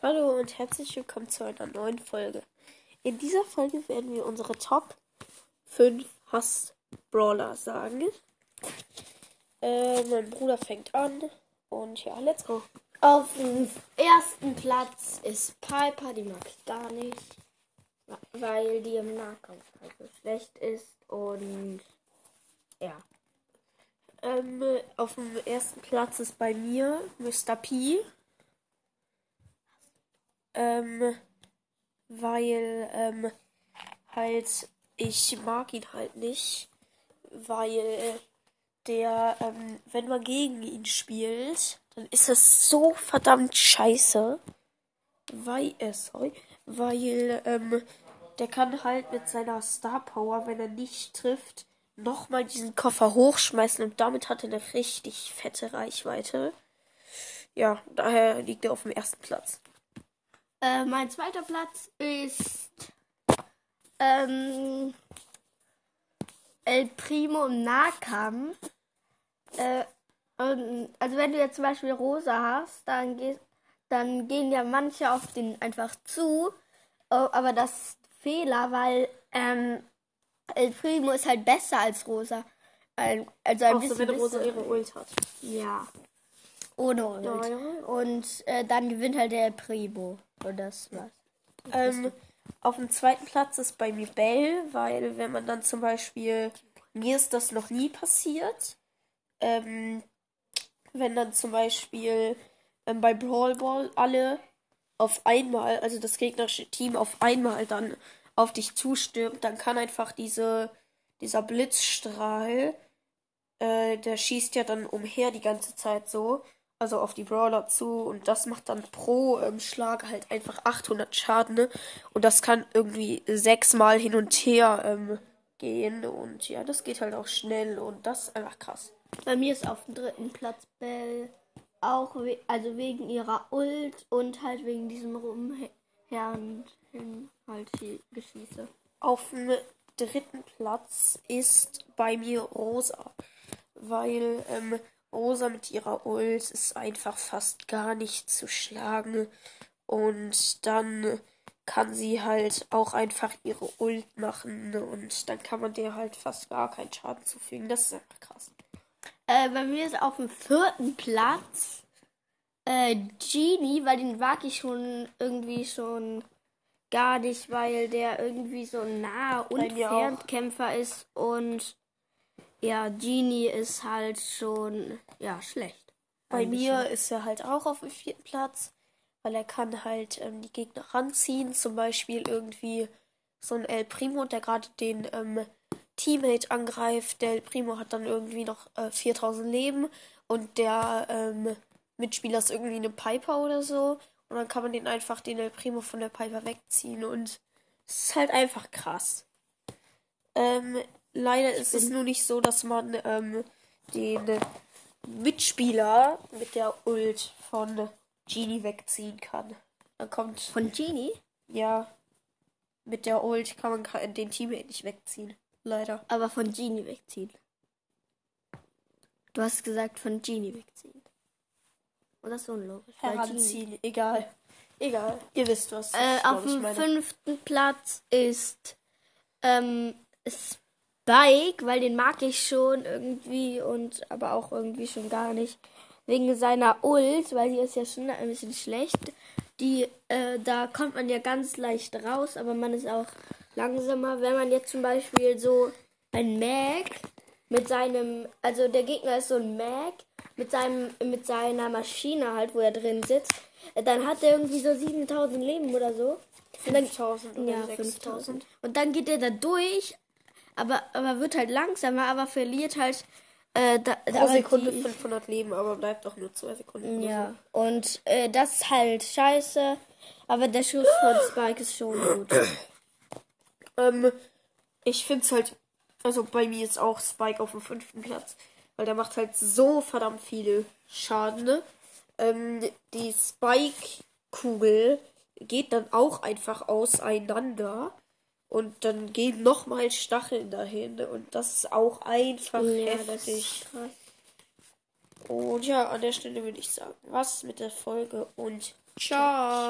Hallo und herzlich willkommen zu einer neuen Folge. In dieser Folge werden wir unsere Top 5 Hass-Brawler sagen. Äh, mein Bruder fängt an und ja, let's go. Auf dem ersten Platz ist Piper, die mag ich gar nicht, weil die im Nahkampf halt so schlecht ist und ja. Ähm, auf dem ersten Platz ist bei mir Mr. P. Ähm, weil, ähm, halt, ich mag ihn halt nicht, weil der, ähm, wenn man gegen ihn spielt, dann ist das so verdammt scheiße, weil, äh, sorry, weil, ähm, der kann halt mit seiner Star Power, wenn er nicht trifft, nochmal diesen Koffer hochschmeißen und damit hat er eine richtig fette Reichweite. Ja, daher liegt er auf dem ersten Platz. Äh, mein zweiter Platz ist ähm, El Primo im Nahkampf. Äh, und, also wenn du jetzt zum Beispiel Rosa hast, dann, geh, dann gehen ja manche auf den einfach zu. Oh, aber das ist Fehler, weil ähm, El Primo ist halt besser als Rosa. Ein, also ein Auch bisschen so, wenn Rosa ihre Ult hat. Ja. Ohne Ult. Ja, ja. Und äh, dann gewinnt halt der Primo. Und das war's. Ähm, auf dem zweiten Platz ist bei mir Bell, weil wenn man dann zum Beispiel, mir ist das noch nie passiert, ähm, wenn dann zum Beispiel ähm, bei Brawl Ball alle auf einmal, also das gegnerische Team auf einmal dann auf dich zustürmt, dann kann einfach diese, dieser Blitzstrahl, äh, der schießt ja dann umher die ganze Zeit so, also auf die Brawler zu und das macht dann pro ähm, Schlag halt einfach 800 Schaden ne? und das kann irgendwie sechsmal hin und her ähm, gehen und ja, das geht halt auch schnell und das ist einfach krass. Bei mir ist auf dem dritten Platz Bell. Auch we also wegen ihrer Ult und halt wegen diesem Rumherren hin halt die Geschieße. Auf dem dritten Platz ist bei mir Rosa, weil ähm, Rosa mit ihrer Ult ist einfach fast gar nicht zu schlagen und dann kann sie halt auch einfach ihre Ult machen und dann kann man der halt fast gar keinen Schaden zufügen. Das ist einfach krass. Äh, bei mir ist auf dem vierten Platz äh, Genie, weil den mag ich schon irgendwie schon gar nicht, weil der irgendwie so nah und. Fernkämpfer ist und ja, Genie ist halt schon ja schlecht. Bei mir ist er halt auch auf dem vierten Platz, weil er kann halt ähm, die Gegner ranziehen. Zum Beispiel irgendwie so ein El Primo, der gerade den ähm, Teammate angreift. Der El Primo hat dann irgendwie noch äh, 4000 Leben und der ähm, Mitspieler ist irgendwie eine Piper oder so. Und dann kann man den einfach den El Primo von der Piper wegziehen und es ist halt einfach krass. Ähm, leider ist es nur nicht so, dass man ähm, den Mitspieler mit der Ult von Genie wegziehen kann. Dann kommt, Von Genie? ja, mit der Ult kann man den Teammate nicht wegziehen. Leider. Aber von Genie wegziehen. Du hast gesagt, von Genie wegziehen. Und das ist unlogisch. Heranziehen, egal. Egal. Ihr wisst was. Äh, auf dem fünften Platz ist ähm, Spike, weil den mag ich schon irgendwie und aber auch irgendwie schon gar nicht. Wegen seiner Ult, weil die ist ja schon ein bisschen schlecht. Die, äh, da kommt man ja ganz leicht raus, aber man ist auch langsamer. Wenn man jetzt zum Beispiel so ein Mag mit seinem, also der Gegner ist so ein Mag mit seinem, mit seiner Maschine halt, wo er drin sitzt, äh, dann hat er irgendwie so 7000 Leben oder so. Und dann, 5000 oder ja, 6000. 5000. Und dann geht er da durch, aber, aber wird halt langsamer, aber verliert halt äh, da, Pro Sekunde die- 500 Leben, aber bleibt doch nur 2 Sekunden. Ja, und äh, das ist halt scheiße, aber der Schuss von Spike ist schon gut. so. Ähm, ich finde es halt, also bei mir ist auch Spike auf dem fünften Platz, weil der macht halt so verdammt viele Schaden. Ne? Ähm, die Spike-Kugel geht dann auch einfach auseinander und dann gehen nochmal Stacheln dahin und das ist auch einfach Ja, heftig. Und ja, an der Stelle würde ich sagen, was mit der Folge und ciao.